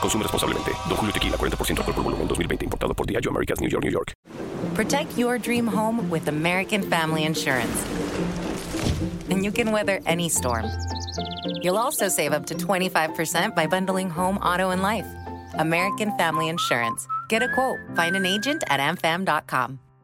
Consume responsablemente. Don Julio Tequila, 40% alcohol por volumen, 2020. Importado por Diageo Americas, New York, New York. Protect your dream home with American Family Insurance. And you can weather any storm. You'll also save up to 25% by bundling home, auto, and life. American Family Insurance. Get a quote. Find an agent at amfam.com.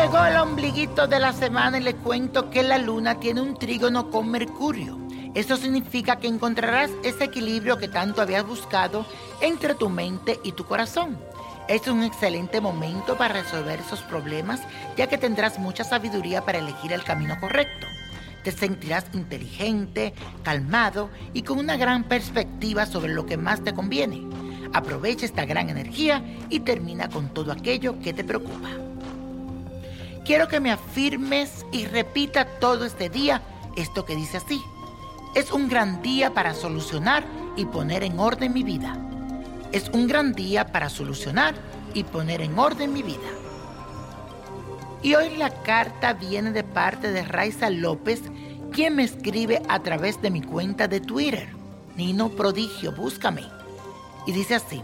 Llegó el ombliguito de la semana y le cuento que la luna tiene un trígono con Mercurio. Esto significa que encontrarás ese equilibrio que tanto habías buscado entre tu mente y tu corazón. Es un excelente momento para resolver esos problemas ya que tendrás mucha sabiduría para elegir el camino correcto. Te sentirás inteligente, calmado y con una gran perspectiva sobre lo que más te conviene. Aprovecha esta gran energía y termina con todo aquello que te preocupa. Quiero que me afirmes y repita todo este día esto que dice así. Es un gran día para solucionar y poner en orden mi vida. Es un gran día para solucionar y poner en orden mi vida. Y hoy la carta viene de parte de Raiza López, quien me escribe a través de mi cuenta de Twitter. Nino Prodigio, búscame. Y dice así,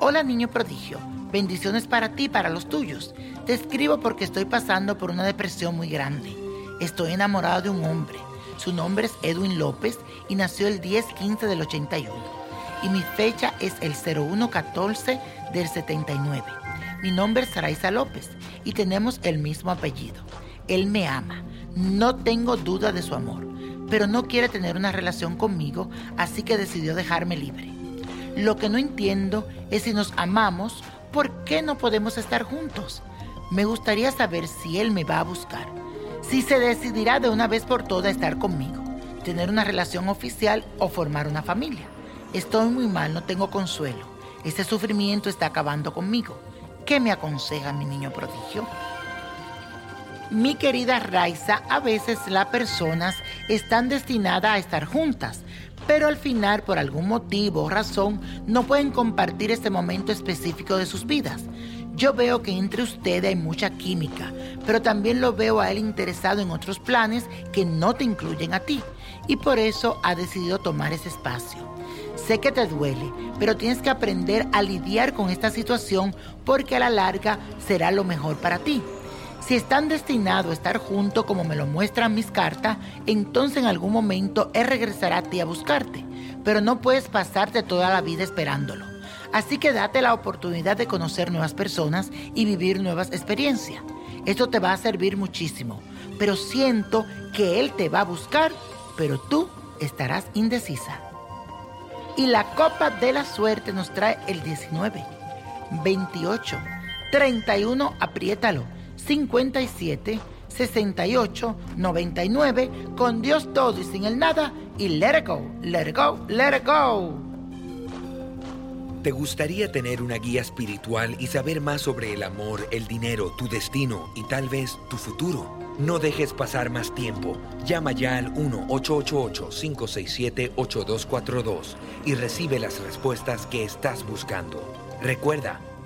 hola niño prodigio, bendiciones para ti y para los tuyos. Te escribo porque estoy pasando por una depresión muy grande. Estoy enamorado de un hombre. Su nombre es Edwin López y nació el 10-15 del 81. Y mi fecha es el 0114 del 79. Mi nombre es Saraiza López y tenemos el mismo apellido. Él me ama. No tengo duda de su amor, pero no quiere tener una relación conmigo, así que decidió dejarme libre. Lo que no entiendo es si nos amamos, ¿por qué no podemos estar juntos? Me gustaría saber si él me va a buscar, si se decidirá de una vez por todas estar conmigo, tener una relación oficial o formar una familia. Estoy muy mal, no tengo consuelo. Este sufrimiento está acabando conmigo. ¿Qué me aconseja mi niño prodigio? Mi querida Raiza, a veces las personas están destinadas a estar juntas, pero al final, por algún motivo o razón, no pueden compartir este momento específico de sus vidas. Yo veo que entre ustedes hay mucha química, pero también lo veo a él interesado en otros planes que no te incluyen a ti, y por eso ha decidido tomar ese espacio. Sé que te duele, pero tienes que aprender a lidiar con esta situación porque a la larga será lo mejor para ti. Si están destinados a estar juntos como me lo muestran mis cartas, entonces en algún momento él regresará a ti a buscarte, pero no puedes pasarte toda la vida esperándolo. Así que date la oportunidad de conocer nuevas personas y vivir nuevas experiencias. Esto te va a servir muchísimo, pero siento que él te va a buscar, pero tú estarás indecisa. Y la copa de la suerte nos trae el 19, 28, 31, apriétalo, 57, 68, 99, con Dios todo y sin el nada, y let it go, let it go, let it go. ¿Te gustaría tener una guía espiritual y saber más sobre el amor, el dinero, tu destino y tal vez tu futuro? No dejes pasar más tiempo. Llama ya al 1-888-567-8242 y recibe las respuestas que estás buscando. Recuerda,